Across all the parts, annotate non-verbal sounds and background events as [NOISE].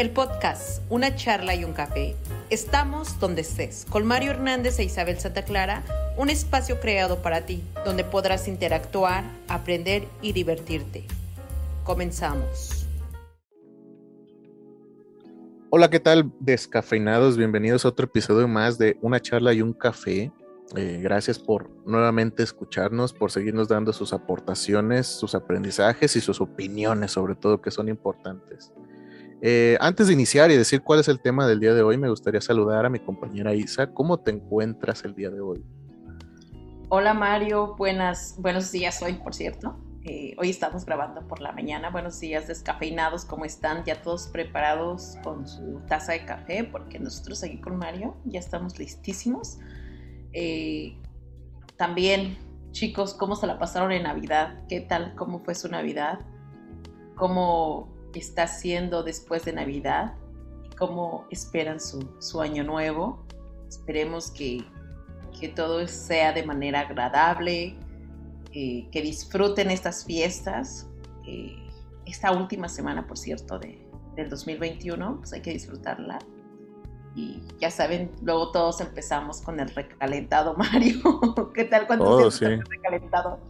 El podcast Una charla y un café. Estamos donde estés, con Mario Hernández e Isabel Santa Clara, un espacio creado para ti, donde podrás interactuar, aprender y divertirte. Comenzamos. Hola, ¿qué tal? Descafeinados, bienvenidos a otro episodio más de Una charla y un café. Eh, gracias por nuevamente escucharnos, por seguirnos dando sus aportaciones, sus aprendizajes y sus opiniones, sobre todo, que son importantes. Eh, antes de iniciar y decir cuál es el tema del día de hoy, me gustaría saludar a mi compañera Isa. ¿Cómo te encuentras el día de hoy? Hola Mario, buenas, buenos días hoy, por cierto. Eh, hoy estamos grabando por la mañana. Buenos días, descafeinados, ¿cómo están? Ya todos preparados con su taza de café, porque nosotros aquí con Mario ya estamos listísimos. Eh, también, chicos, ¿cómo se la pasaron en Navidad? ¿Qué tal? ¿Cómo fue su Navidad? ¿Cómo está haciendo después de Navidad y cómo esperan su, año nuevo. Esperemos que, todo sea de manera agradable, eh, que disfruten estas fiestas. Eh, esta última semana, por cierto, de, del 2021, pues hay que disfrutarla. Y ya saben, luego todos empezamos con el recalentado, [LAUGHS] Mario. ¿Qué tal cuando oh, sí. recalentado?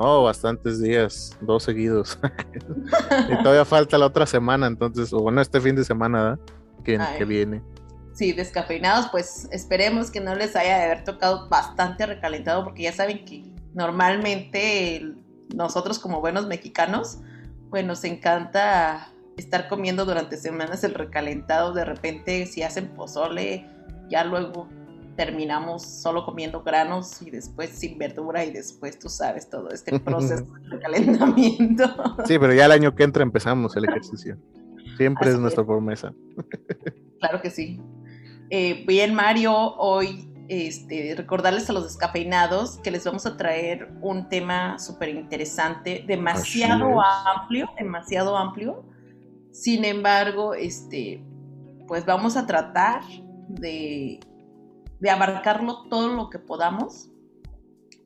Oh, bastantes días, dos seguidos. [LAUGHS] y todavía falta la otra semana, entonces, o bueno, este fin de semana que, que, viene. Sí, descafeinados, pues esperemos que no les haya de haber tocado bastante recalentado, porque ya saben que normalmente nosotros como buenos mexicanos, pues nos encanta estar comiendo durante semanas el recalentado, de repente si hacen pozole, ya luego terminamos solo comiendo granos y después sin verdura y después tú sabes todo este [LAUGHS] proceso de calentamiento. [LAUGHS] Sí, pero ya el año que entra empezamos el ejercicio. Siempre es nuestra promesa. [LAUGHS] Claro que sí. Eh, bien, Mario, hoy este, recordarles a los descafeinados que les vamos a traer un tema súper interesante, demasiado amplio, demasiado amplio. Sin embargo, este, pues vamos a tratar de de abarcarlo todo lo que podamos.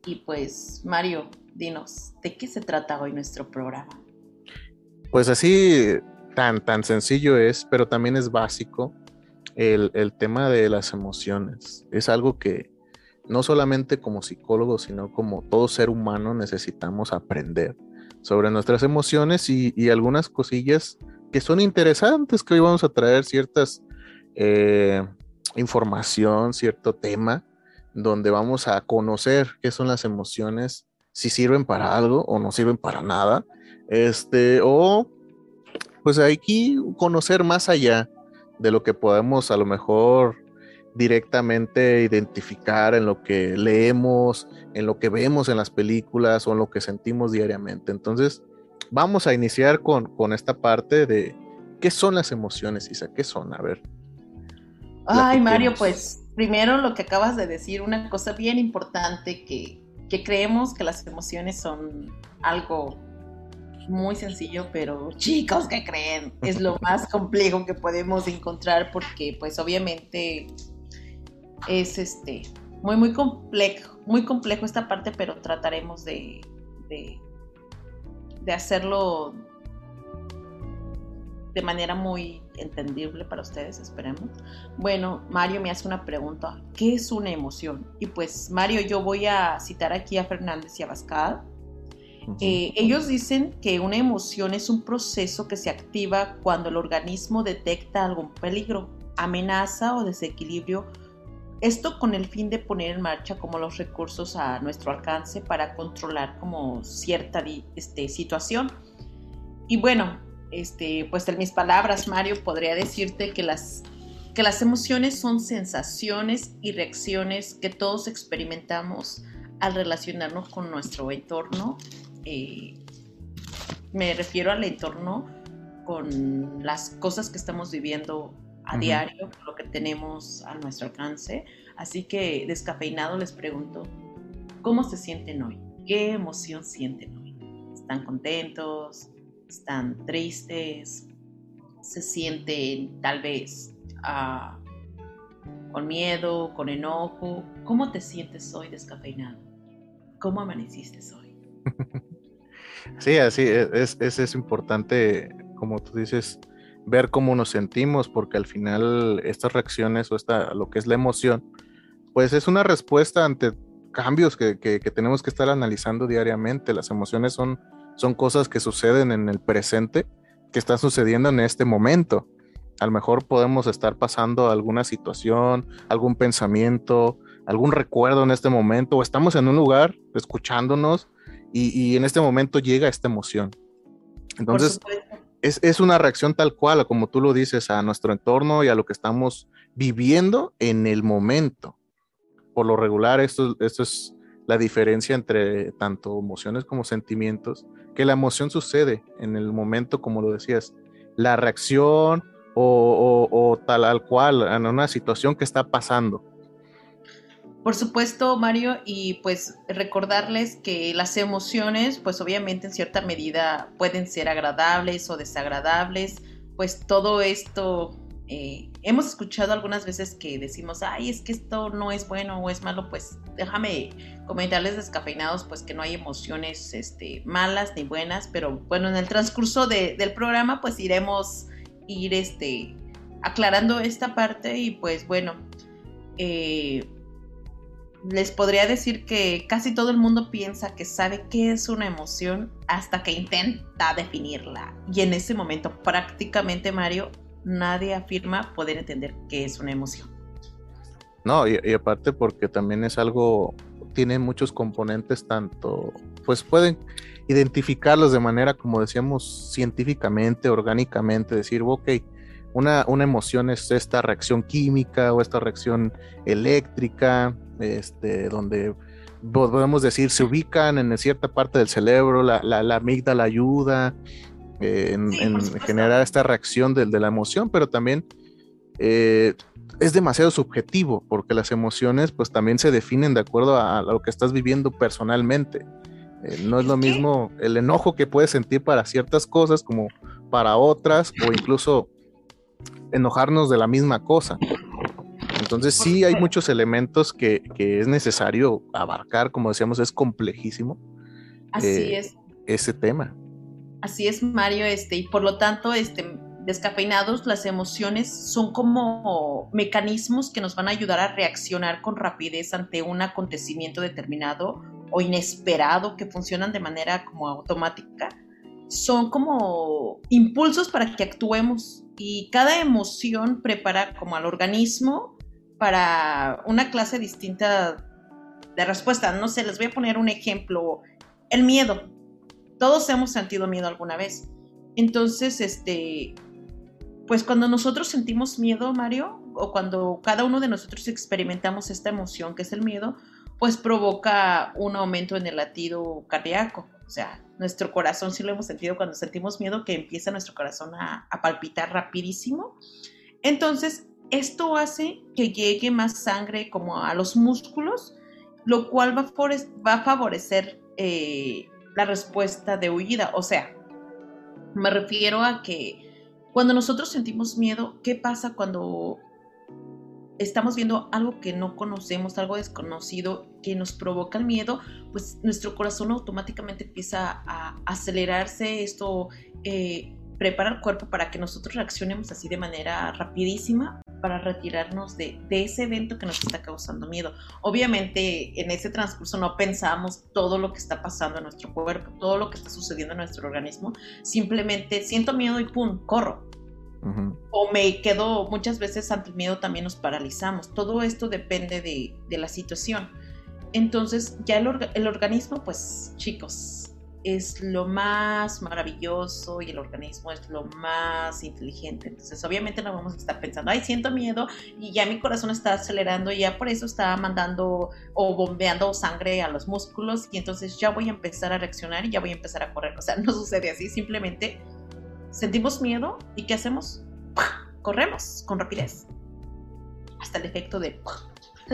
Y pues, Mario, dinos, ¿de qué se trata hoy nuestro programa? Pues así, tan, tan sencillo es, pero también es básico el, tema de las emociones. Es algo que no solamente como psicólogo, sino como todo ser humano necesitamos aprender sobre nuestras emociones y, y algunas cosillas que son interesantes, que hoy vamos a traer ciertas eh, información, cierto tema, donde vamos a conocer qué son las emociones, si sirven para algo o no sirven para nada, este, o pues hay que conocer más allá de lo que podemos a lo mejor directamente identificar en lo que leemos, en lo que vemos en las películas o en lo que sentimos diariamente. Entonces, vamos a iniciar con, con esta parte de qué son las emociones, Isa, qué son, a ver. Ay, Mario, pues primero lo que acabas de decir, una cosa bien importante que, creemos que las emociones son algo muy sencillo, pero chicos, ¿qué creen? Es lo [LAUGHS] más complejo que podemos encontrar porque pues obviamente es este muy muy complejo, muy complejo esta parte, pero trataremos de, de, de hacerlo de manera muy entendible para ustedes, esperemos. Bueno, Mario me hace una pregunta, ¿qué es una emoción? Y pues Mario, yo voy a citar aquí a Fernández y a Bascal. Eh, ellos dicen que una emoción es un proceso que se activa cuando el organismo detecta algún peligro, amenaza o desequilibrio. Esto con el fin de poner en marcha como los recursos a nuestro alcance para controlar como cierta este, situación. Y bueno, este, pues en mis palabras, Mario, podría decirte que las, que las emociones son sensaciones y reacciones que todos experimentamos al relacionarnos con nuestro entorno. Eh, me refiero al entorno con las cosas que estamos viviendo a diario, lo que tenemos a nuestro alcance. Así que descafeinado les pregunto, ¿cómo se sienten hoy? ¿Qué emoción sienten hoy? ¿Están contentos? Están tristes, se sienten tal vez ah, con miedo, con enojo. ¿Cómo te sientes hoy descafeinado? ¿Cómo amaneciste hoy? [LAUGHS] Sí, así es, es, es importante, como tú dices, ver cómo nos sentimos, porque al final estas reacciones o esta, lo que es la emoción, pues es una respuesta ante cambios que, tenemos que estar analizando diariamente. Las emociones son, son cosas que suceden en el presente, que están sucediendo en este momento. A lo mejor podemos estar pasando alguna situación, algún pensamiento, algún recuerdo en este momento, o estamos en un lugar escuchándonos y, en este momento llega esta emoción. Entonces, es, es, una reacción tal cual, como tú lo dices, a nuestro entorno y a lo que estamos viviendo en el momento. Por lo regular, esto, esto es la diferencia entre tanto emociones como sentimientos, que la emoción sucede en el momento, como lo decías, la reacción o, tal al cual, en una situación que está pasando. Por supuesto, Mario, y pues recordarles que las emociones, pues obviamente en cierta medida pueden ser agradables o desagradables, pues todo esto, eh, hemos escuchado algunas veces que decimos, ay, es que esto no es bueno o es malo, pues déjame comentarles descafeinados, pues que no hay emociones este, malas ni buenas, pero bueno, en el transcurso del programa, pues iremos ir este, aclarando esta parte y pues bueno, eh, les podría decir que casi todo el mundo piensa que sabe qué es una emoción hasta que intenta definirla. Y en ese momento prácticamente, Mario, nadie afirma poder entender qué es una emoción. No, y, aparte porque también es algo, tiene muchos componentes, tanto, pues pueden identificarlos de manera, como decíamos, científicamente, orgánicamente, decir, ok, una, una emoción es esta reacción química o esta reacción eléctrica, este, donde podemos decir se ubican en cierta parte del cerebro, la, la, amígdala ayuda eh, en, generar esta reacción de, la emoción, pero también eh, es demasiado subjetivo porque las emociones pues también se definen de acuerdo a, lo que estás viviendo personalmente. Eh, no es lo mismo el enojo que puedes sentir para ciertas cosas como para otras o incluso enojarnos de la misma cosa. Entonces sí hay muchos elementos que, es necesario abarcar, como decíamos, es complejísimo. Así eh, es. Ese tema. Así es, Mario, este, y por lo tanto, este, descafeinados, las emociones son como mecanismos que nos van a ayudar a reaccionar con rapidez ante un acontecimiento determinado o inesperado que funcionan de manera como automática. Son como impulsos para que actuemos y cada emoción prepara como al organismo para una clase distinta de respuesta. No sé, les voy a poner un ejemplo. El miedo. Todos hemos sentido miedo alguna vez. Entonces, este, pues cuando nosotros sentimos miedo, Mario, o cuando cada uno de nosotros experimentamos esta emoción que es el miedo, pues provoca un aumento en el latido cardíaco. O sea, nuestro corazón sí lo hemos sentido cuando sentimos miedo, que empieza nuestro corazón a, a palpitar rapidísimo. Entonces, esto hace que llegue más sangre como a los músculos, lo cual va a favorecer eh, la respuesta de huida. O sea, me refiero a que cuando nosotros sentimos miedo, ¿qué pasa cuando estamos viendo algo que no conocemos, algo desconocido que nos provoca el miedo? Pues nuestro corazón automáticamente empieza a acelerarse, esto eh, prepara el cuerpo para que nosotros reaccionemos así de manera rapidísima para retirarnos de, ese evento que nos está causando miedo. Obviamente en ese transcurso no pensamos todo lo que está pasando en nuestro cuerpo, todo lo que está sucediendo en nuestro organismo, simplemente siento miedo y ¡pum! corro. O me quedo muchas veces ante el miedo también nos paralizamos. Todo esto depende de, la situación. Entonces ya el organismo, pues chicos, es lo más maravilloso y el organismo es lo más inteligente. Entonces, obviamente no vamos a estar pensando, ay, siento miedo y ya mi corazón está acelerando y ya por eso está mandando o bombeando sangre a los músculos y entonces ya voy a empezar a reaccionar y ya voy a empezar a correr. O sea, [LAUGHS] no sucede así, simplemente sentimos miedo y ¿qué hacemos? Corremos con rapidez. Hasta el efecto de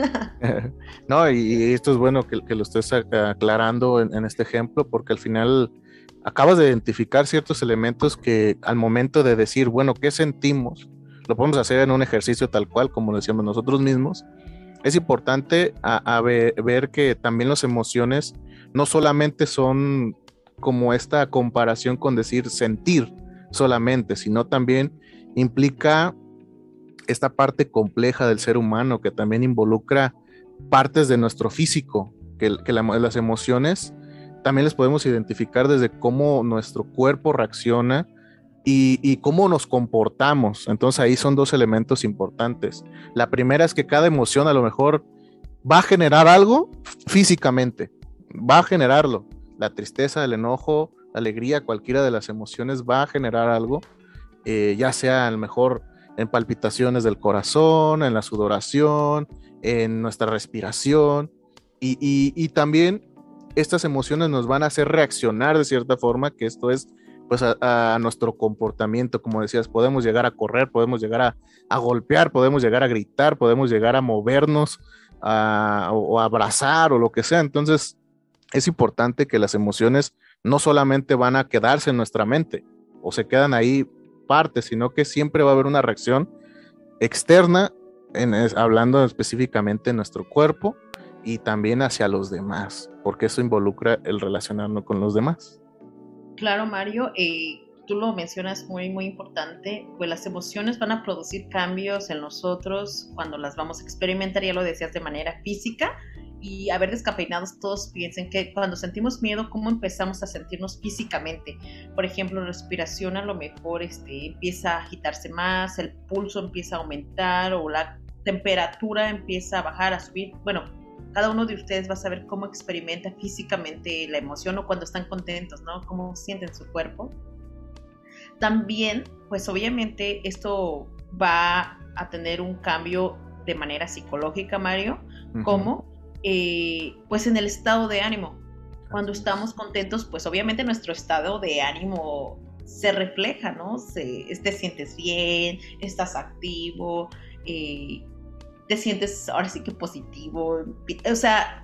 [LAUGHS] no, y esto es bueno que, lo estés aclarando en, este ejemplo, porque al final acabas de identificar ciertos elementos que al momento de decir, bueno, ¿qué sentimos? Lo podemos hacer en un ejercicio tal cual, como decíamos nosotros mismos. Es importante a, ver, que también las emociones no solamente son como esta comparación con decir sentir solamente, sino también implica esta parte compleja del ser humano que también involucra partes de nuestro físico, que, las emociones también les podemos identificar desde cómo nuestro cuerpo reacciona y, cómo nos comportamos. Entonces ahí son dos elementos importantes. La primera es que cada emoción a lo mejor va a generar algo físicamente, va a generarlo. La tristeza, el enojo, la alegría, cualquiera de las emociones va a generar algo, eh, ya sea a lo mejor en palpitaciones del corazón, en la sudoración, en nuestra respiración. Y, también estas emociones nos van a hacer reaccionar de cierta forma, que esto es pues a, nuestro comportamiento, como decías, podemos llegar a correr, podemos llegar a, golpear, podemos llegar a gritar, podemos llegar a movernos o, a abrazar o lo que sea. Entonces, es importante que las emociones no solamente van a quedarse en nuestra mente o se quedan ahí parte, sino que siempre va a haber una reacción externa, en, hablando específicamente en nuestro cuerpo y también hacia los demás, porque eso involucra el relacionarnos con los demás. Claro, Mario, eh, tú lo mencionas muy, muy importante, pues las emociones van a producir cambios en nosotros cuando las vamos a experimentar, ya lo decías, de manera física, y a ver descafeinados todos piensen que cuando sentimos miedo, ¿cómo empezamos a sentirnos físicamente? Por ejemplo, respiración a lo mejor este, empieza a agitarse más, el pulso empieza a aumentar o la temperatura empieza a bajar, a subir. Bueno, cada uno de ustedes va a saber cómo experimenta físicamente la emoción o cuando están contentos, ¿no? Cómo sienten su cuerpo. También, pues obviamente esto va a tener un cambio de manera psicológica, Mario, como eh, pues en el estado de ánimo. Cuando estamos contentos, pues obviamente nuestro estado de ánimo se refleja, ¿no? Se, te sientes bien, estás activo, eh, te sientes ahora sí que positivo, o sea,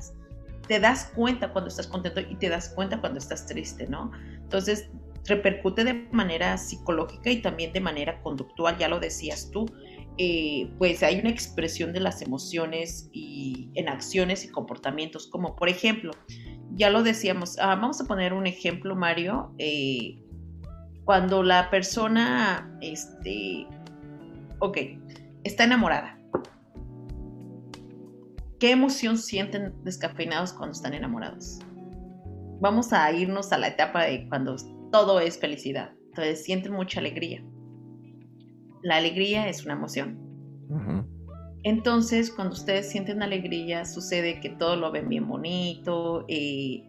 te das cuenta cuando estás contento y te das cuenta cuando estás triste, ¿no? Entonces, repercute de manera psicológica y también de manera conductual, ya lo decías tú. Eh, pues hay una expresión de las emociones en acciones y comportamientos, como por ejemplo, ya lo decíamos, ah, vamos a poner un ejemplo, Mario, eh, cuando la persona, este, ok, está enamorada. ¿Qué emoción sienten descafeinados cuando están enamorados? Vamos a irnos a la etapa de cuando todo es felicidad. Entonces sienten mucha alegría la alegría es una emoción. Entonces, cuando ustedes sienten alegría, sucede que todo lo ven bien bonito. Eh,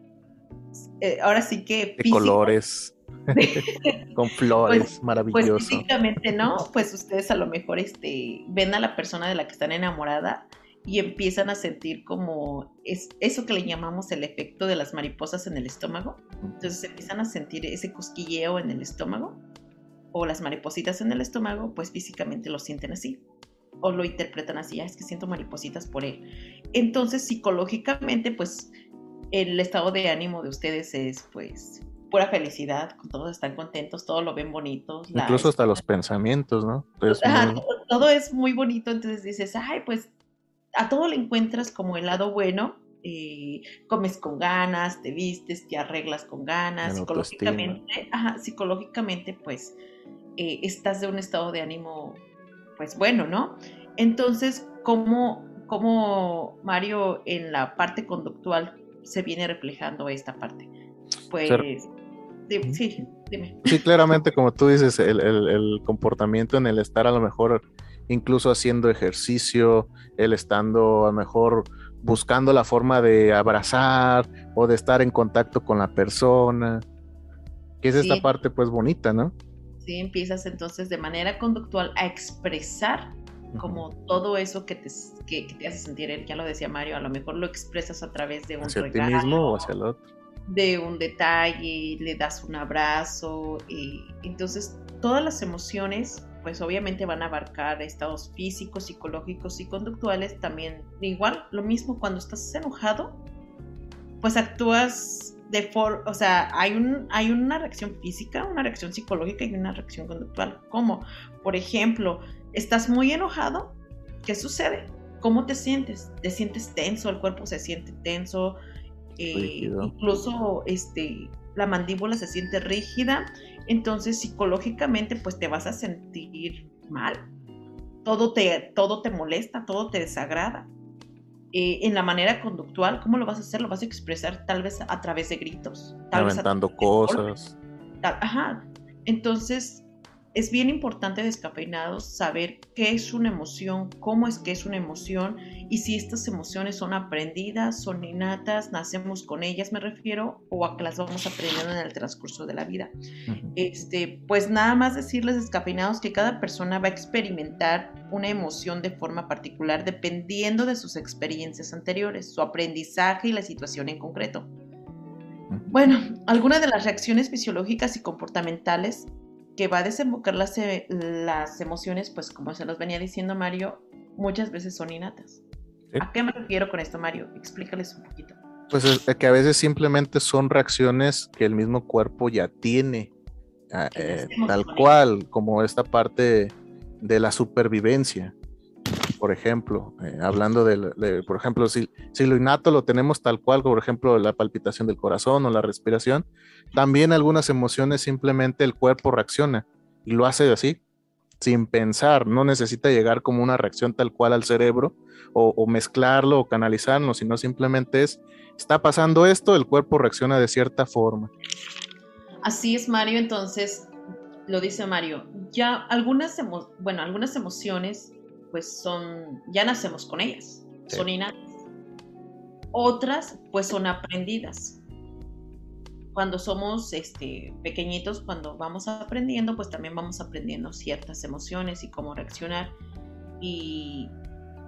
eh, ahora sí que... De colores. [LAUGHS] con flores, pues, maravilloso. Pues físicamente, ¿no? Pues ustedes a lo mejor este, ven a la persona de la que están enamorada y empiezan a sentir como es eso que le llamamos el efecto de las mariposas en el estómago. Entonces empiezan a sentir ese cosquilleo en el estómago o las maripositas en el estómago, pues físicamente lo sienten así o lo interpretan así, es que siento maripositas por él. Entonces, psicológicamente, pues el estado de ánimo de ustedes es pues pura felicidad, todos están contentos, todos lo ven bonito. Incluso hasta los pensamientos, ¿no? todo, es muy bonito, entonces dices, ay, pues a todo le encuentras como el lado bueno, eh, comes con ganas, te vistes, te arreglas con ganas, psicológicamente, ajá, psicológicamente, pues eh, estás de un estado de ánimo, pues bueno, ¿no? Entonces, ¿cómo, ¿cómo, Mario en la parte conductual se viene reflejando esta parte? Pues, sí, dime. Sí, claramente, como tú dices, el, el, comportamiento en el estar a lo mejor incluso haciendo ejercicio, el estando a lo mejor buscando la forma de abrazar o de estar en contacto con la persona, que es esta parte pues bonita, ¿no? Empiezas entonces de manera conductual a expresar como todo eso que te, que, te hace sentir él, ya lo decía Mario, a lo mejor lo expresas a través de un hacia ti mismo o hacia el otro. De un detalle, le das un abrazo, y entonces todas las emociones pues obviamente van a abarcar estados físicos, psicológicos y conductuales también. Igual, lo mismo cuando estás enojado, pues actúas de forma, o sea, hay, un, hay una reacción física, una reacción psicológica y una reacción conductual. Como, por ejemplo, estás muy enojado, ¿qué sucede? ¿Cómo te sientes? ¿Te sientes tenso? ¿El cuerpo se siente tenso? Eh, incluso este, la mandíbula se siente rígida entonces psicológicamente pues te vas a sentir mal. Todo te, todo te molesta, todo te desagrada. Eh, en la manera conductual, ¿cómo lo vas a hacer? Lo vas a expresar tal vez a través de gritos. Tal Aventando cosas. ajá. Entonces, es bien importante descafeinados saber qué es una emoción, cómo es que es una emoción y si estas emociones son aprendidas, son innatas, nacemos con ellas, me refiero, o a que las vamos aprendiendo en el transcurso de la vida. este, pues nada más decirles descafeinados que cada persona va a experimentar una emoción de forma particular dependiendo de sus experiencias anteriores, su aprendizaje y la situación en concreto. Bueno, algunas de las reacciones fisiológicas y comportamentales que va a desembocar las, e, las emociones, pues como se los venía diciendo Mario, muchas veces son innatas. ¿A qué me refiero con esto, Mario? Explícales un poquito. Pues es que a veces simplemente son reacciones que el mismo cuerpo ya tiene, ah, eh, tal cual, como esta parte de la supervivencia por ejemplo, eh, hablando de, por ejemplo, si, si, lo innato lo tenemos tal cual, por ejemplo, la palpitación del corazón o la respiración, también algunas emociones simplemente el cuerpo reacciona y lo hace así, sin pensar, no necesita llegar como una reacción tal cual al cerebro o, mezclarlo o canalizarlo, sino simplemente es, está pasando esto, el cuerpo reacciona de cierta forma. Así es, Mario, entonces, lo dice Mario, ya algunas, bueno, algunas emociones pues son, ya nacemos con ellas, son innatas. Otras, pues son aprendidas. Cuando somos este, pequeñitos, cuando vamos aprendiendo, pues también vamos aprendiendo ciertas emociones y cómo reaccionar. Y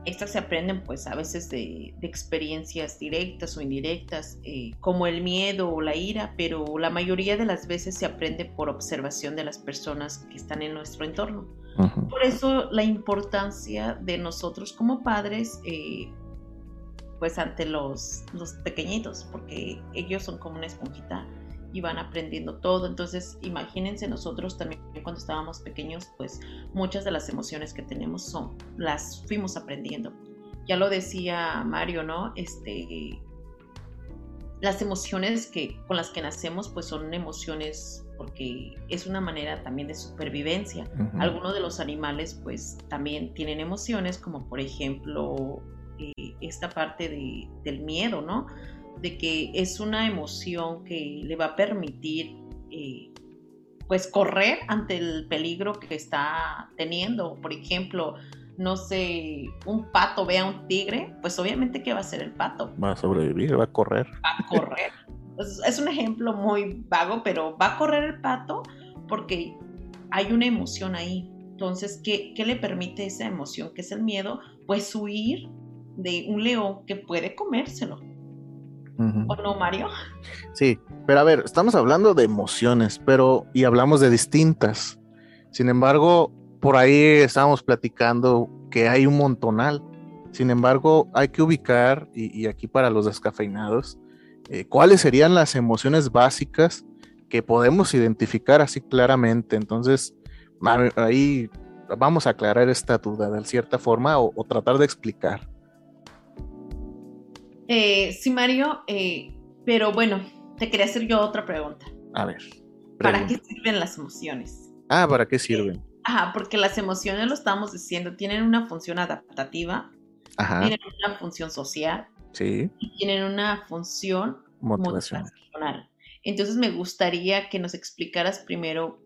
estas se aprenden pues a veces de, experiencias directas o indirectas, eh, como el miedo o la ira, pero la mayoría de las veces se aprende por observación de las personas que están en nuestro entorno. Por eso la importancia de nosotros como padres, eh, pues ante los, los pequeñitos, porque ellos son como una esponjita y van aprendiendo todo. Entonces, imagínense nosotros también cuando estábamos pequeños, pues muchas de las emociones que tenemos son las fuimos aprendiendo. Ya lo decía Mario, ¿no? Este las emociones que con las que nacemos pues son emociones porque es una manera también de supervivencia. Algunos de los animales pues también tienen emociones como por ejemplo eh, esta parte de, del miedo, ¿no? De que es una emoción que le va a permitir eh, pues correr ante el peligro que está teniendo. Por ejemplo, no sé, un pato ve a un tigre, pues obviamente que va a ser el pato. Va a sobrevivir, va a correr. Va a correr. Es un ejemplo muy vago, pero va a correr el pato porque hay una emoción ahí. Entonces, ¿qué, le permite esa emoción, que es el miedo? Pues huir de un león que puede comérselo. ¿O no, Mario? Sí, pero a ver, estamos hablando de emociones, pero y hablamos de distintas. Sin embargo, por ahí estábamos platicando que hay un montonal. Sin embargo, hay que ubicar, y, aquí para los descafeinados, eh, cuáles serían las emociones básicas que podemos identificar así claramente. Entonces, ahí vamos a aclarar esta duda de cierta forma o, tratar de explicar. Eh, sí, Mario, eh, pero bueno, te quería hacer yo otra pregunta. A ver. ¿Para qué sirven las emociones? Ah, ¿para qué sirven? Ajá, porque las emociones, lo estamos diciendo, tienen una función adaptativa, tienen una función social, sí. y tienen una función motivacional. Entonces me gustaría que nos explicaras primero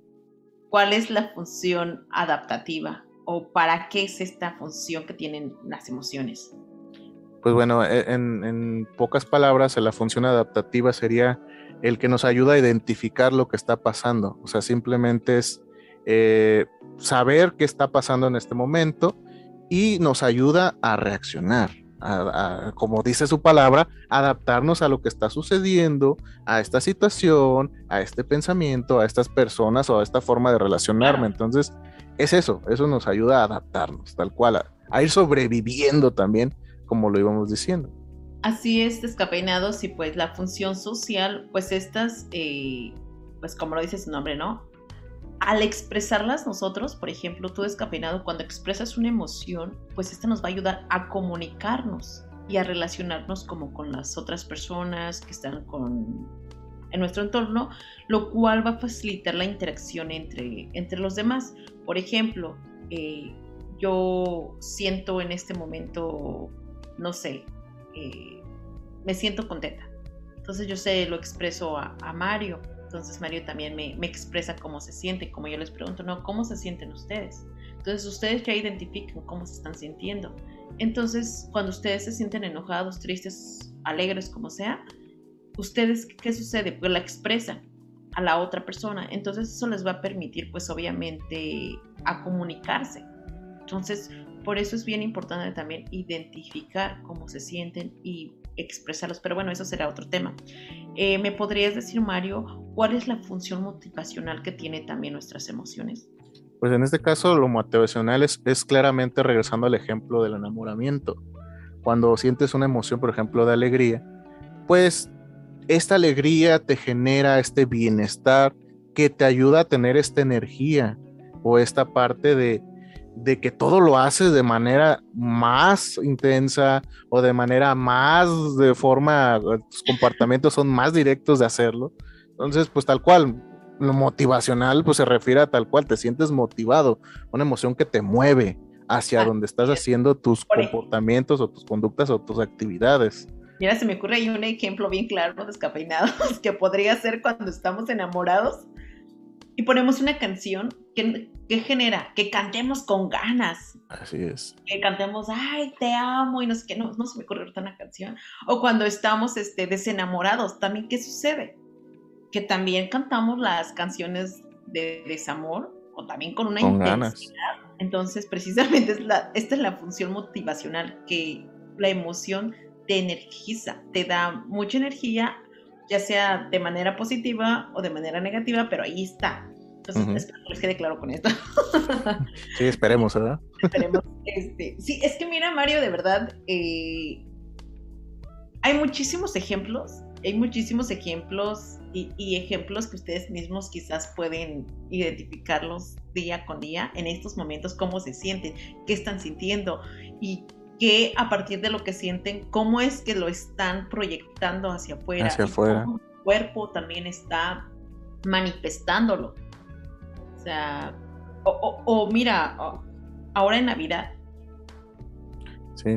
cuál es la función adaptativa o para qué es esta función que tienen las emociones. Pues bueno, e, en, en pocas palabras, la función adaptativa sería el que nos ayuda a identificar lo que está pasando. O sea, simplemente es eh, saber qué está pasando en este momento y nos ayuda a reaccionar, como dice su palabra, adaptarnos a lo que está sucediendo, a esta situación, a este pensamiento, a estas personas o a esta forma de relacionarme. Entonces, es eso, eso nos ayuda a adaptarnos, tal cual, a, ir sobreviviendo también, como lo íbamos diciendo. Así es, descafeinados y pues la función social, pues estas, eh, pues como lo dice su nombre, ¿no? Al expresarlas nosotros, por ejemplo, tú descafeinado, cuando expresas una emoción, pues esta nos va a ayudar a comunicarnos y a relacionarnos como con las otras personas que están con en nuestro entorno, lo cual va a facilitar la interacción entre, entre los demás. Por ejemplo, eh, yo siento en este momento, no sé, eh, me siento contenta. Entonces yo sé, lo expreso a, Mario. Entonces Mario también me, me, expresa cómo se siente, como yo les pregunto, no, ¿cómo se sienten ustedes? Entonces ustedes ya identifican cómo se están sintiendo. Entonces, cuando ustedes se sienten enojados, tristes, alegres, como sea, ustedes, ¿qué sucede? Pues la expresan a la otra persona. Entonces eso les va a permitir, pues obviamente, a comunicarse. Entonces, por eso es bien importante también identificar cómo se sienten y expresarlos. Pero bueno, eso será otro tema. Eh, ¿Me podrías decir, Mario, cuál es la función motivacional que tiene también nuestras emociones? Pues en este caso lo motivacional es, es claramente regresando al ejemplo del enamoramiento. Cuando sientes una emoción, por ejemplo, de alegría, pues esta alegría te genera este bienestar que te ayuda a tener esta energía o esta parte de, de que todo lo haces de manera más intensa o de manera más de forma, tus comportamientos son más directos de hacerlo. Entonces, pues tal cual, lo motivacional pues se refiere a tal cual, te sientes motivado, una emoción que te mueve hacia ah, donde estás haciendo tus comportamientos o tus conductas o tus actividades. Mira, se me ocurre ahí un ejemplo bien claro, descafeinados, [LAUGHS] que podría ser cuando estamos enamorados y ponemos una canción que, que, genera que cantemos con ganas. Así es. Que cantemos, ay, te amo y no sé qué, no, no se me ocurre ahorita una canción. O cuando estamos este, desenamorados, también, ¿qué sucede? que también cantamos las canciones de desamor o también con una intensidad. Entonces, precisamente es la, esta es la función motivacional, que la emoción te energiza, te da mucha energía, ya sea de manera positiva o de manera negativa, pero ahí está. Entonces, espero que les quede claro con esto. [LAUGHS] sí, esperemos, ¿verdad? esperemos. Este, sí, es que mira, Mario, de verdad, eh, hay muchísimos ejemplos, hay muchísimos ejemplos y, ejemplos que ustedes mismos quizás pueden identificarlos día con día en estos momentos, cómo se sienten, qué están sintiendo y qué a partir de lo que sienten, cómo es que lo están proyectando hacia afuera. Hacia afuera. Cómo el cuerpo también está manifestándolo. O sea, o, mira, ahora en Navidad. Sí.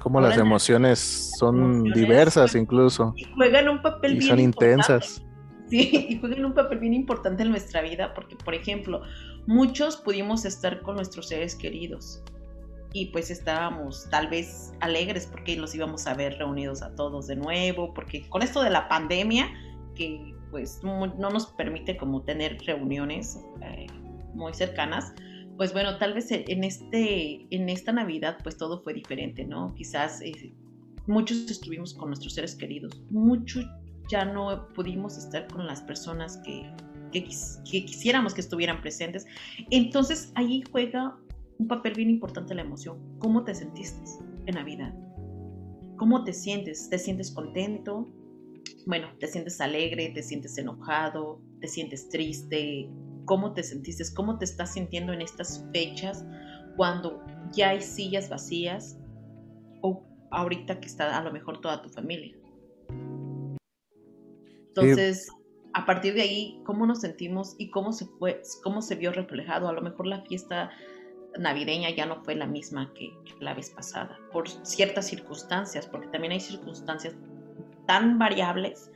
Como las emociones son diversas incluso. Y juegan un papel y son intensas. Sí, [LAUGHS] y juegan un papel bien importante en nuestra vida porque, por ejemplo, muchos pudimos estar con nuestros seres queridos y pues estábamos tal vez alegres porque los íbamos a ver reunidos a todos de nuevo, porque con esto de la pandemia, que pues no nos permite como tener reuniones eh, muy cercanas, pues bueno, tal vez en, este, en esta Navidad pues todo fue diferente, ¿no? Quizás eh, muchos estuvimos con nuestros seres queridos, muchos ya no pudimos estar con las personas que, que, quisiéramos que estuvieran presentes. Entonces ahí juega un papel bien importante la emoción. ¿Cómo te sentiste en Navidad? ¿Cómo te sientes? ¿Te sientes contento? Bueno, ¿te sientes alegre? ¿Te sientes enojado? ¿Te sientes triste? cómo te sentiste, cómo te estás sintiendo en estas fechas cuando ya hay sillas vacías o ahorita que está a lo mejor toda tu familia. Entonces, a partir de ahí, ¿cómo nos sentimos y cómo se fue, cómo se vio reflejado? A lo mejor la fiesta navideña ya no fue la misma que, que la vez pasada, por ciertas circunstancias, porque también hay circunstancias tan variables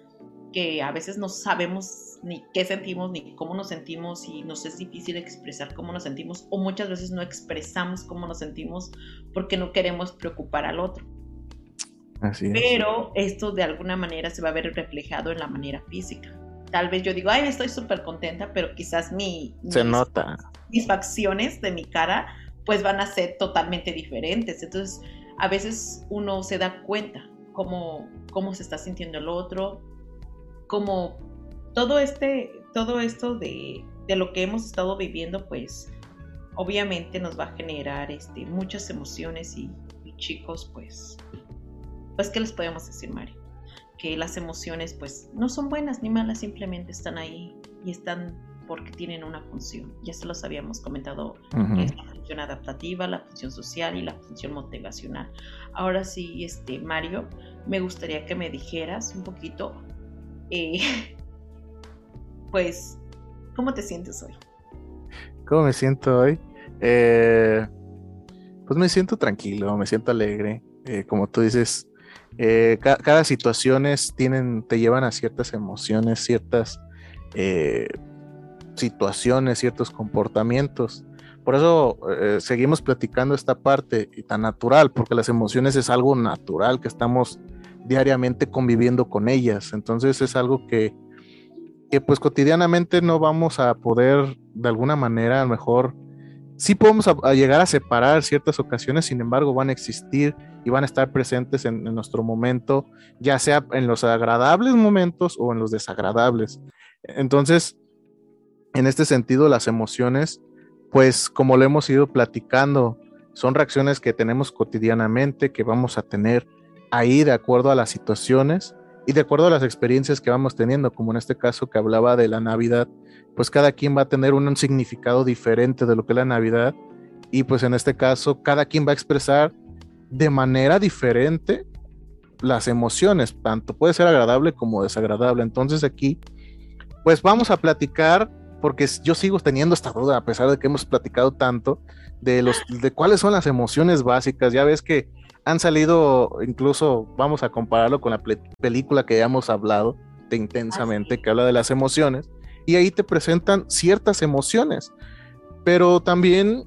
que a veces no sabemos ni qué sentimos, ni cómo nos sentimos y nos es difícil expresar cómo nos sentimos o muchas veces no expresamos cómo nos sentimos porque no queremos preocupar al otro. Así Pero esto de alguna manera se va a ver reflejado en la manera física. Tal vez yo digo, ay, estoy súper contenta, pero quizás mi, se nota. mis facciones de mi cara pues van a ser totalmente diferentes. Entonces, a veces uno se da cuenta cómo, cómo se está sintiendo el otro, como todo este, todo esto de, lo que hemos estado viviendo, pues obviamente nos va a generar este, muchas emociones y, chicos, pues, pues, ¿qué les podemos decir, Mario? Que las emociones, pues, no son buenas ni malas, simplemente están ahí y están porque tienen una función. Ya se los habíamos comentado, es la función adaptativa, la función social y la función motivacional. Ahora sí, este, Mario, me gustaría que me dijeras un poquito eh, [LAUGHS] pues, ¿cómo te sientes hoy? ¿Cómo me siento hoy? Eh, pues me siento tranquilo, me siento alegre. Eh, como tú dices, eh, cada situaciones tienen, te llevan a ciertas emociones, ciertas situaciones, ciertos comportamientos. Por eso seguimos platicando esta parte y tan natural, porque las emociones es algo natural que estamos diariamente conviviendo con ellas. Entonces es algo que, que pues cotidianamente no vamos a poder de alguna manera a lo mejor sí podemos llegar a separar ciertas ocasiones, sin embargo van a existir y van a estar presentes en, nuestro momento, ya sea en los agradables momentos o en los desagradables. Entonces, en este sentido, las emociones, pues como lo hemos ido platicando, son reacciones que tenemos cotidianamente, que vamos a tener ahí de acuerdo a las situaciones y de acuerdo a las experiencias que vamos teniendo, como en este caso que hablaba de la Navidad, pues cada quien va a tener un, significado diferente de lo que es la Navidad y pues en este caso cada quien va a expresar de manera diferente las emociones, tanto puede ser agradable como desagradable. Entonces aquí, pues vamos a platicar, porque yo sigo teniendo esta duda, a pesar de que hemos platicado tanto, de, los, de cuáles son las emociones básicas. Ya ves que han salido, incluso vamos a compararlo con la película que ya hemos hablado de intensamente, que habla de las emociones, y ahí te presentan ciertas emociones, pero también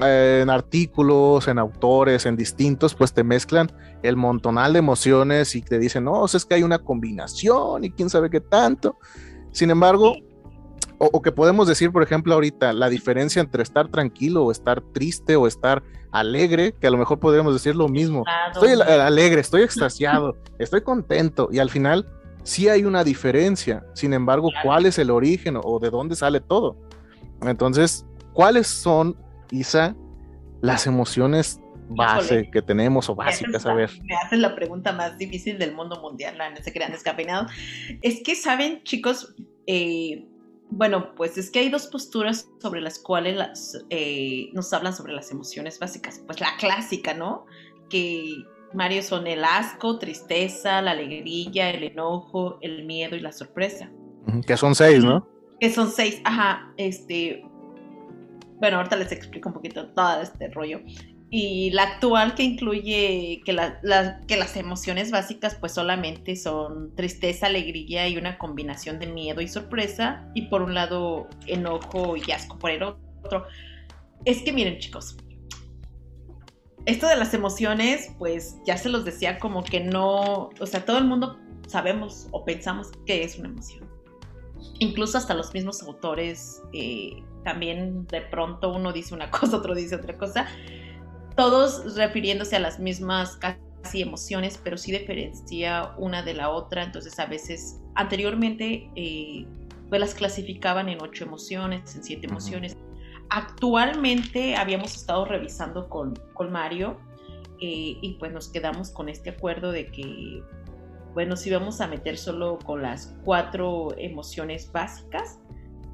eh, en artículos, en autores, en distintos, pues te mezclan el montonal de emociones y te dicen, no, es que hay una combinación y quién sabe qué tanto. Sin embargo, o, que podemos decir, por ejemplo, ahorita, la diferencia entre estar tranquilo o estar triste o estar alegre, que a lo mejor podríamos decir lo mismo. Estoy alegre, estoy [LAUGHS] extasiado, estoy contento y al final sí hay una diferencia. Sin embargo, ¿cuál es el origen o de dónde sale todo? Entonces, ¿cuáles son, Isa, las emociones base que tenemos o básicas? A ver. Me hacen la pregunta más difícil del mundo mundial, no se crean descafeinado. Es que, ¿saben, chicos? Eh, bueno, pues es que hay dos posturas sobre las cuales las, eh, nos hablan sobre las emociones básicas. Pues la clásica, ¿no? Que Mario son el asco, tristeza, la alegría, el enojo, el miedo y la sorpresa. Que son seis, ¿no? Que son seis, ajá. Este, bueno, ahorita les explico un poquito todo este rollo y la actual que incluye que, que las emociones básicas pues solamente son tristeza, alegría y una combinación de miedo y sorpresa y por un lado enojo y asco por el otro. Es que miren chicos, esto de las emociones pues ya se los decía como que no, o sea, todo el mundo sabemos o pensamos que es una emoción. Incluso hasta los mismos autores eh, también de pronto uno dice una [LAUGHS] cosa, otro dice otra cosa todos refiriéndose a las mismas casi emociones, pero sí diferencia una de la otra. Entonces a veces anteriormente eh, pues las clasificaban en ocho emociones, en siete emociones. Actualmente habíamos estado revisando con, con Mario eh, y pues nos quedamos con este acuerdo de que, bueno, si vamos a meter solo con las cuatro emociones básicas,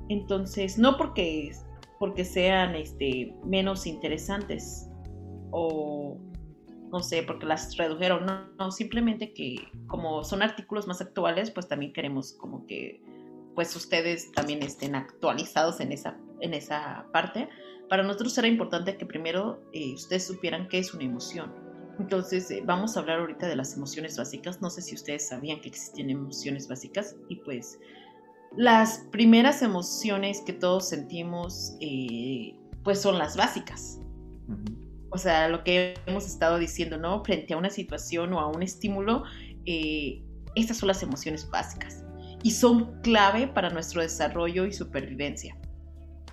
entonces no porque, porque sean este, menos interesantes, o no sé, porque las redujeron, no, simplemente que como son artículos más actuales, pues también queremos como que pues ustedes también estén actualizados en esa, en esa parte. Para nosotros era importante que primero eh, ustedes supieran qué es una emoción. Entonces, eh, vamos a hablar ahorita de las emociones básicas. No sé si ustedes sabían que existen emociones básicas y pues las primeras emociones que todos sentimos eh, pues son las básicas o sea, lo que hemos estado diciendo, ¿no? Frente a una situación o a un estímulo, eh, estas son las emociones básicas y son clave para nuestro desarrollo y supervivencia.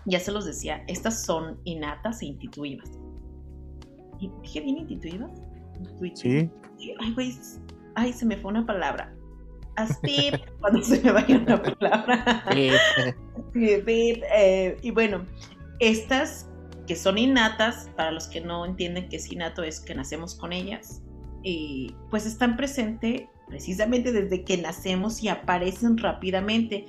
Ya se los decía, estas son innatas e intuitivas. ¿Dije bien intuitivas? Sí. Ay, güey, ay, se me fue una palabra. Así, [LAUGHS] cuando se me vaya una palabra. [LAUGHS] Eh, y bueno, estas que son innatas, para los que no entienden que es innato es que nacemos con ellas, y pues están presentes precisamente desde que nacemos y aparecen rápidamente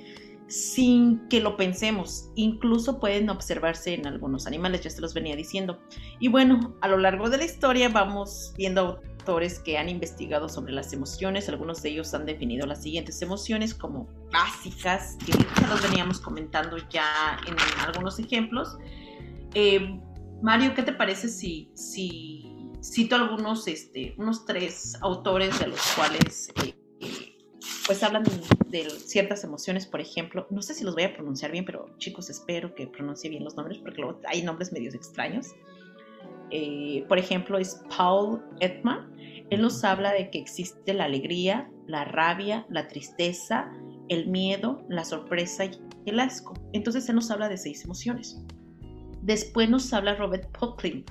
sin que lo pensemos. Incluso pueden observarse en algunos animales, ya se los venía diciendo. Y bueno, a lo largo de la historia vamos viendo autores que han investigado sobre las emociones. Algunos de ellos han definido las siguientes emociones como básicas, que ya los veníamos comentando ya en algunos ejemplos. Eh, Mario, ¿qué te parece si, si cito algunos, este, unos tres autores de los cuales eh, pues hablan de ciertas emociones, por ejemplo, no sé si los voy a pronunciar bien, pero chicos, espero que pronuncie bien los nombres porque luego hay nombres medios extraños. Eh, por ejemplo, es Paul Edman. Él nos habla de que existe la alegría, la rabia, la tristeza, el miedo, la sorpresa y el asco. Entonces él nos habla de seis emociones. Después nos habla Robert Pocklin.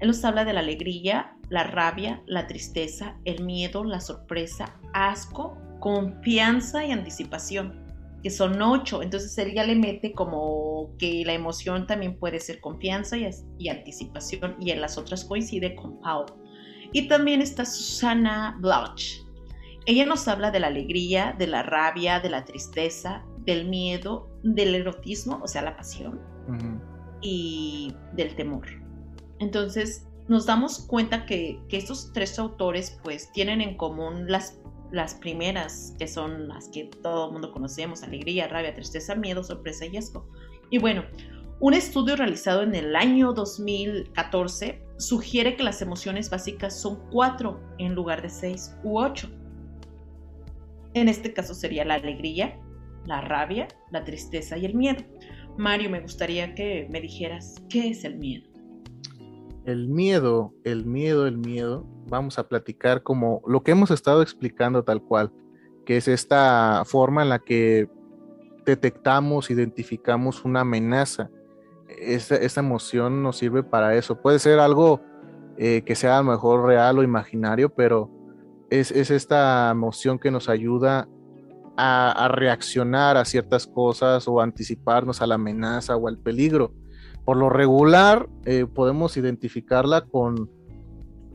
Él nos habla de la alegría, la rabia, la tristeza, el miedo, la sorpresa, asco, confianza y anticipación, que son ocho. Entonces él ya le mete como que la emoción también puede ser confianza y, anticipación, y en las otras coincide con Paul. Y también está Susana Blauch. Ella nos habla de la alegría, de la rabia, de la tristeza, del miedo, del erotismo, o sea, la pasión, y del temor. Entonces, nos damos cuenta que, que, estos tres autores pues tienen en común las las primeras, que son las que todo el mundo conocemos, alegría, rabia, tristeza, miedo, sorpresa y asco. Y bueno, un estudio realizado en el año 2014 sugiere que las emociones básicas son cuatro en lugar de seis u ocho. En este caso sería la alegría, la rabia, la tristeza y el miedo. Mario, me gustaría que me dijeras qué es el miedo. El miedo, el miedo, el miedo vamos a platicar como lo que hemos estado explicando tal cual, que es esta forma en la que detectamos, identificamos una amenaza. Esa, emoción nos sirve para eso. Puede ser algo eh, que sea a lo mejor real o imaginario, pero es, esta emoción que nos ayuda a, reaccionar a ciertas cosas o anticiparnos a la amenaza o al peligro. Por lo regular, eh, podemos identificarla con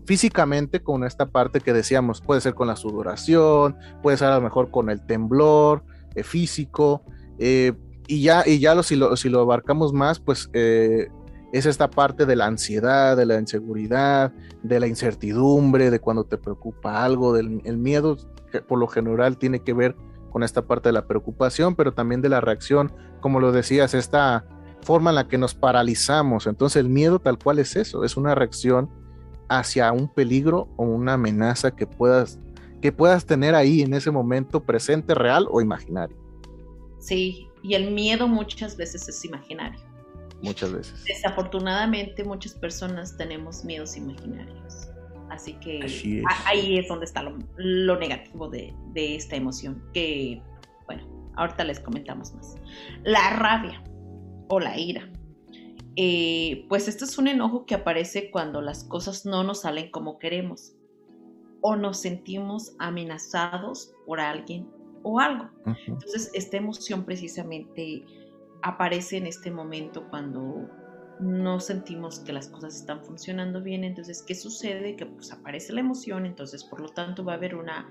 físicamente con esta parte que decíamos, puede ser con la sudoración, puede ser a lo mejor con el temblor eh, físico, eh, y ya, y ya lo, si, lo, si lo abarcamos más, pues eh, es esta parte de la ansiedad, de la inseguridad, de la incertidumbre, de cuando te preocupa algo, del el miedo, que por lo general tiene que ver con esta parte de la preocupación, pero también de la reacción, como lo decías, esta forma en la que nos paralizamos. Entonces el miedo tal cual es eso, es una reacción hacia un peligro o una amenaza que puedas, que puedas tener ahí en ese momento presente, real o imaginario. Sí, y el miedo muchas veces es imaginario. Muchas veces. Desafortunadamente muchas personas tenemos miedos imaginarios. Así que ahí es donde está lo, negativo de, de esta emoción, que, bueno, ahorita les comentamos más. La rabia o la ira eh, pues esto es un enojo que aparece cuando las cosas no nos salen como queremos o nos sentimos amenazados por alguien o algo. Entonces, esta emoción precisamente aparece en este momento cuando no sentimos que las cosas están funcionando bien. Entonces, ¿qué sucede? Que pues aparece la emoción, entonces por lo tanto va a haber una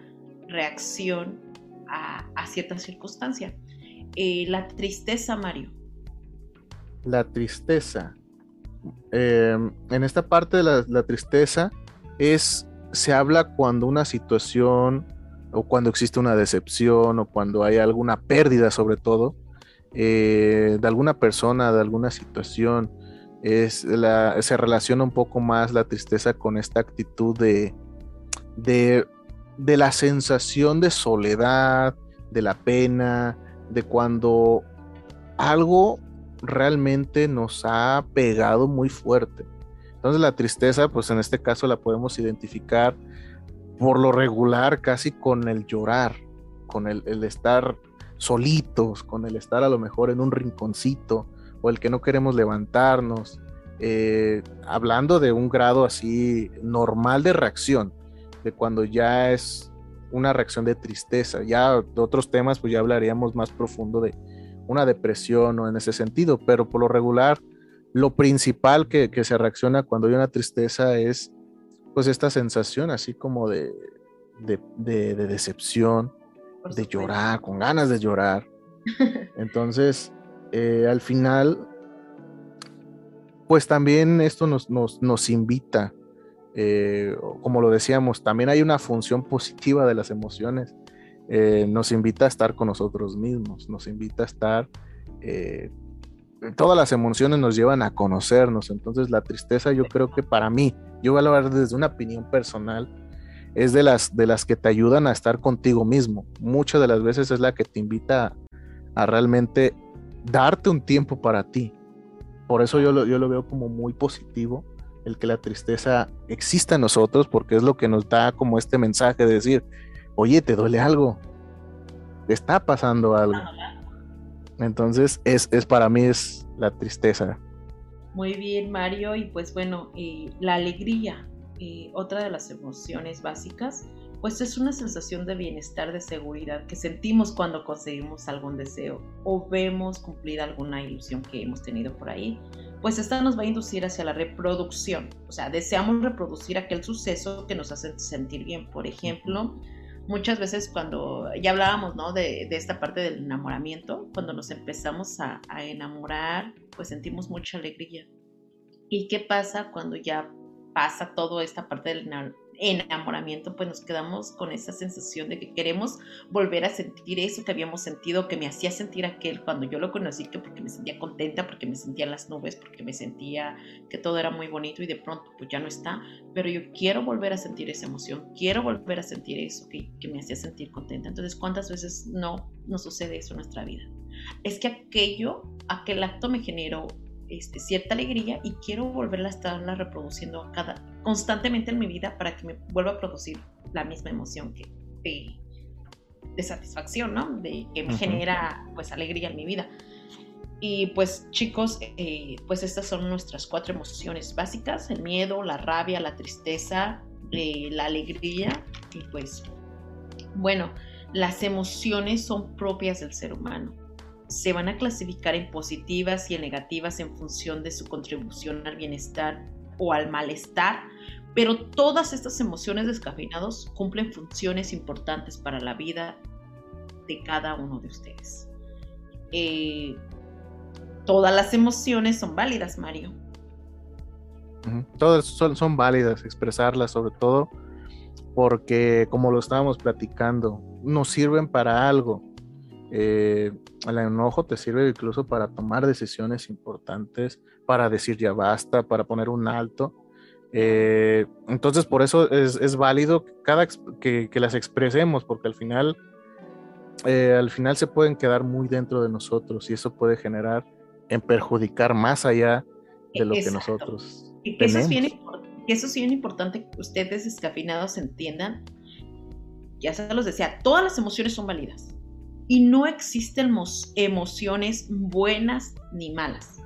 reacción a, cierta circunstancia. Eh, la tristeza, Mario, la tristeza. Em, en esta parte de la, tristeza es, se habla cuando una situación o cuando existe una decepción o cuando hay alguna pérdida sobre todo eh, de alguna persona, de alguna situación. Es la, se relaciona un poco más la tristeza con esta actitud de, de, de la sensación de soledad, de la pena, de cuando algo realmente nos ha pegado muy fuerte. Entonces la tristeza, pues en este caso la podemos identificar por lo regular casi con el llorar, con el, estar solitos, con el estar a lo mejor en un rinconcito o el que no queremos levantarnos, eh, hablando de un grado así normal de reacción, de cuando ya es una reacción de tristeza. Ya de otros temas, pues ya hablaríamos más profundo de, una depresión o en ese sentido, pero por lo regular lo principal que, se reacciona cuando hay una tristeza es pues esta sensación así como de, de, decepción, de llorar, con ganas de llorar. [LAUGHS] Entonces, eh, al final, pues también esto nos, nos, nos invita eh, como lo decíamos, también hay una función positiva de las emociones. Eh, nos invita a estar con nosotros mismos, nos invita a estar... Todas las emociones nos llevan a conocernos, entonces la tristeza yo creo que para mí, yo voy a hablar desde una opinión personal, es de las, de las que te ayudan a estar contigo mismo. Muchas de las veces es la que te invita a, realmente darte un tiempo para ti. Por eso yo lo, yo lo veo como muy positivo el que la tristeza exista en nosotros, porque es lo que nos da como este mensaje de decir, oye, te duele algo, te está pasando algo. Entonces, es, es para mí es la tristeza. Muy bien, Mario, y pues bueno, eh, la alegría, eh, otra de las emociones básicas, pues es una sensación de bienestar, de seguridad que sentimos cuando conseguimos algún deseo o vemos cumplida alguna ilusión que hemos tenido por ahí pues esta nos va a inducir hacia la reproducción. O sea, deseamos reproducir aquel suceso que nos hace sentir bien. Por ejemplo, muchas veces cuando ya hablábamos ¿no? de, esta parte del enamoramiento, cuando nos empezamos a, enamorar, pues sentimos mucha alegría. ¿Y qué pasa cuando ya pasa toda esta parte del enamoramiento, pues nos quedamos con esa sensación de que queremos volver a sentir eso que habíamos sentido, que me hacía sentir aquel cuando yo lo conocí, que porque me sentía contenta, porque me sentía en las nubes, porque me sentía que todo era muy bonito y de pronto pues ya no está, pero yo quiero volver a sentir esa emoción, quiero volver a sentir eso que, me hacía sentir contenta. Entonces, ¿cuántas veces no nos sucede eso en nuestra vida? Es que aquello, aquel acto me generó este, cierta alegría y quiero volverla a estarla reproduciendo cada, constantemente en mi vida para que me vuelva a producir la misma emoción que de, satisfacción, ¿no? De que me genera pues alegría en mi vida. Y pues chicos, eh, pues estas son nuestras cuatro emociones básicas, el miedo, la rabia, la tristeza, eh, la alegría y pues bueno, las emociones son propias del ser humano se van a clasificar en positivas y en negativas en función de su contribución al bienestar o al malestar, pero todas estas emociones descafeinados cumplen funciones importantes para la vida de cada uno de ustedes. Eh, todas las emociones son válidas, Mario. Todas son, válidas, expresarlas sobre todo porque, como lo estábamos platicando, nos sirven para algo eh, el enojo te sirve incluso para tomar decisiones importantes, para decir ya basta, para poner un alto. Eh, entonces, por eso es, válido cada que, las expresemos, porque al final, eh, al final se pueden quedar muy dentro de nosotros y eso puede generar en perjudicar más allá de lo que nosotros y que Eso es, bien, eso es bien importante que ustedes descafinados entiendan. Ya se los decía, todas las emociones son válidas y no existen emociones buenas ni malas.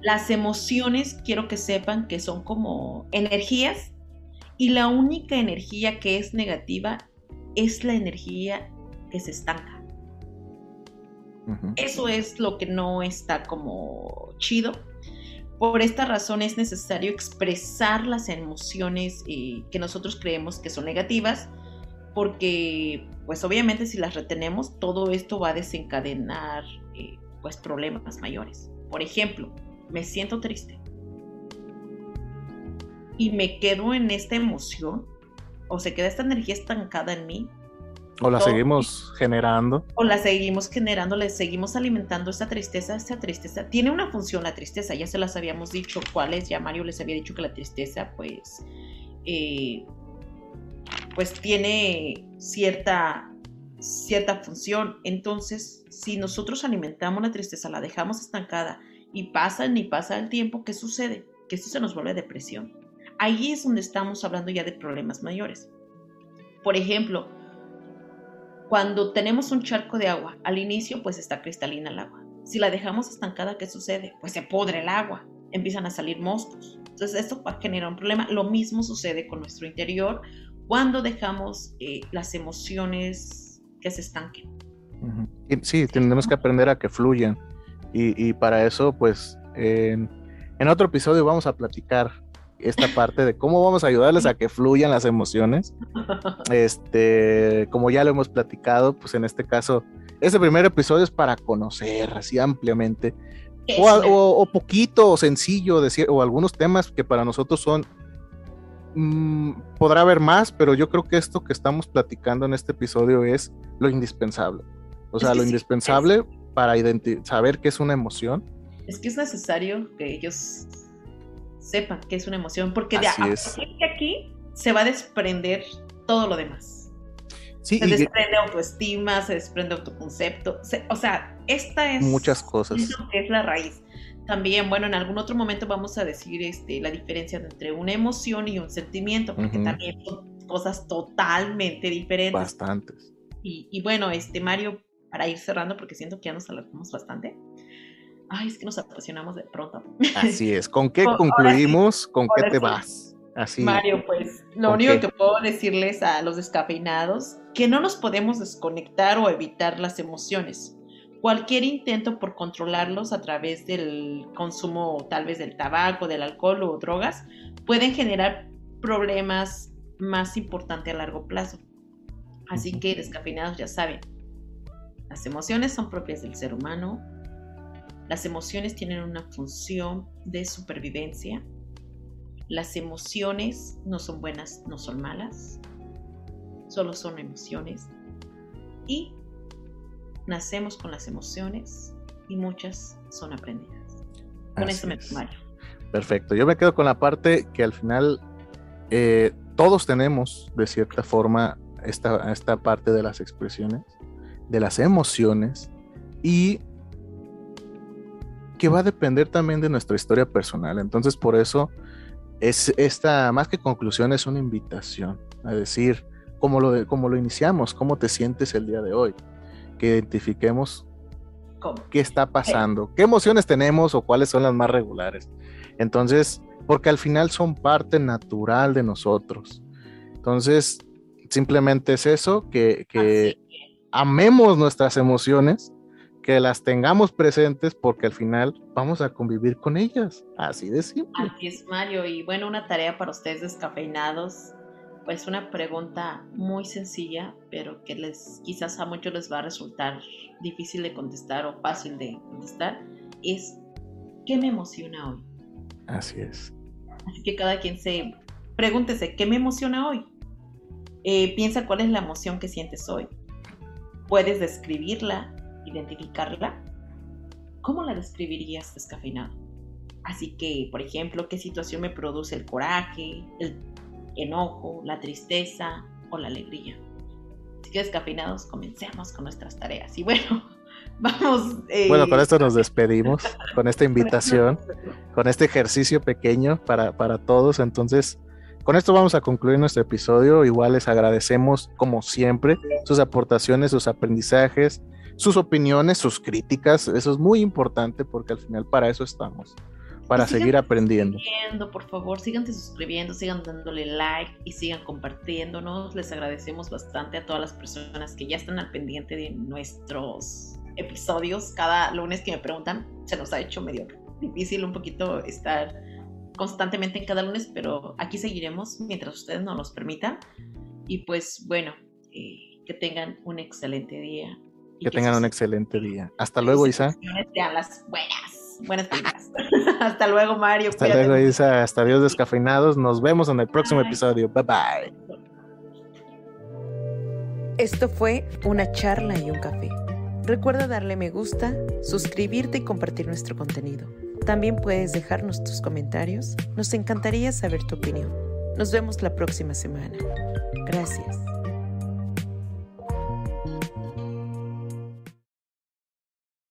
Las emociones quiero que sepan que son como energías y la única energía que es negativa es la energía que se estanca. Eso es lo que no está como chido. Por esta razón es necesario expresar las emociones eh, que nosotros creemos que son negativas porque pues obviamente si las retenemos, todo esto va a desencadenar eh, pues problemas mayores. Por ejemplo, me siento triste y me quedo en esta emoción o se queda esta energía estancada en mí. O la seguimos generando. O la seguimos generando, le seguimos alimentando esta tristeza, esta tristeza. Tiene una función la tristeza, ya se las habíamos dicho cuáles, ya Mario les había dicho que la tristeza pues eh, pues tiene cierta, cierta función. Entonces, si nosotros alimentamos la tristeza, la dejamos estancada y pasa ni pasa el tiempo, ¿qué sucede? Que esto se nos vuelve depresión. Ahí es donde estamos hablando ya de problemas mayores. Por ejemplo, cuando tenemos un charco de agua, al inicio pues está cristalina el agua. Si la dejamos estancada, ¿qué sucede? Pues se podre el agua, empiezan a salir moscos. Entonces esto va a generar un problema. Lo mismo sucede con nuestro interior cuando dejamos eh, las emociones que se estanquen. Sí, tenemos que aprender a que fluyan. Y, para eso, pues, en, otro episodio vamos a platicar esta [LAUGHS] parte de cómo vamos a ayudarles a que fluyan las emociones. [LAUGHS] Este, como ya lo hemos platicado, pues en este caso, este primer episodio es para conocer así ampliamente. O, o, poquito o sencillo decir, o algunos temas que para nosotros son mm, podrá haber más, pero yo creo que esto que estamos platicando en este episodio es lo indispensable. O sea, lo indispensable para saber qué es una emoción. Es que es necesario que ellos sepan qué es una emoción, porque de aquí se va a desprender todo lo demás. se desprende autoestima, se desprende autoconcepto, o sea, esta es muchas cosas. es la raíz. También, bueno, en algún otro momento vamos a decir este, la diferencia entre una emoción y un sentimiento, porque también son cosas totalmente diferentes. Bastantes. Y, bueno, este Mario, para ir cerrando, porque siento que ya nos alargamos bastante. Ay, es que nos apasionamos de pronto. Así es. ¿Con qué [LAUGHS] concluimos? ¿Con qué te vas? Así. Mario, pues lo único que puedo decirles a los descafeinados, que no nos podemos desconectar o evitar las emociones cualquier intento por controlarlos a través del consumo tal vez del tabaco, del alcohol o drogas pueden generar problemas más importantes a largo plazo. Así que descafeinados ya saben, las emociones son propias del ser humano, las emociones tienen una función de supervivencia, las emociones no son buenas, no son malas, solo son emociones y nacemos con las emociones y muchas son aprendidas. Con eso me Mario. Perfecto. Yo me quedo con la parte que al final eh, todos tenemos de cierta forma esta, esta parte de las expresiones, de las emociones y que va a depender también de nuestra historia personal. Entonces, por eso es esta, más que conclusión, es una invitación a decir, como lo, como lo iniciamos, cómo te sientes el día de hoy que identifiquemos qué está pasando, qué emociones tenemos o cuáles son las más regulares. Entonces, porque al final son parte natural de nosotros. Entonces, simplemente es eso, que, que amemos nuestras emociones, que las tengamos presentes porque al final vamos a convivir con ellas. Así de simple. Así es, Mario. Y bueno, una tarea para ustedes descafeinados pues una pregunta muy sencilla, pero que les quizás a muchos les va a resultar difícil de contestar o fácil de contestar, es ¿qué me emociona hoy? Así es. Así que cada quien se pregúntese, ¿qué me emociona hoy? Eh, piensa cuál es la emoción que sientes hoy. ¿Puedes describirla, identificarla? ¿Cómo la describirías descafeinado? Así que, por ejemplo, ¿qué situación me produce el coraje, el enojo, la tristeza o la alegría. Así que descafeinados, comencemos con nuestras tareas. Y bueno, [LAUGHS] vamos. Eh, bueno, con esto nos [LAUGHS] despedimos, con esta invitación, con este ejercicio pequeño para, para todos. Entonces, con esto vamos a concluir nuestro episodio. Igual les agradecemos, como siempre, sus aportaciones, sus aprendizajes, sus opiniones, sus críticas. Eso es muy importante porque al final para eso estamos para seguir aprendiendo. Por favor, síganse suscribiendo, sigan dándole like y sigan compartiéndonos. Les agradecemos bastante a todas las personas que ya están al pendiente de nuestros episodios. Cada lunes que me preguntan, se nos ha hecho medio difícil un poquito estar constantemente en cada lunes, pero aquí seguiremos mientras ustedes nos los permitan. Y pues bueno, eh, que tengan un excelente día. Que, tengan un excelente día. Hasta luego, Isa. Sean las buenas buenas películas. [LAUGHS] Hasta luego, Mario. Hasta luego, Isa. Hasta Dios descafeinados. Nos vemos en el próximo episodio. Bye bye. Esto fue una charla y un café. Recuerda darle me gusta, suscribirte y compartir nuestro contenido. También puedes dejarnos tus comentarios. Nos encantaría saber tu opinión. Nos vemos la próxima semana. Gracias.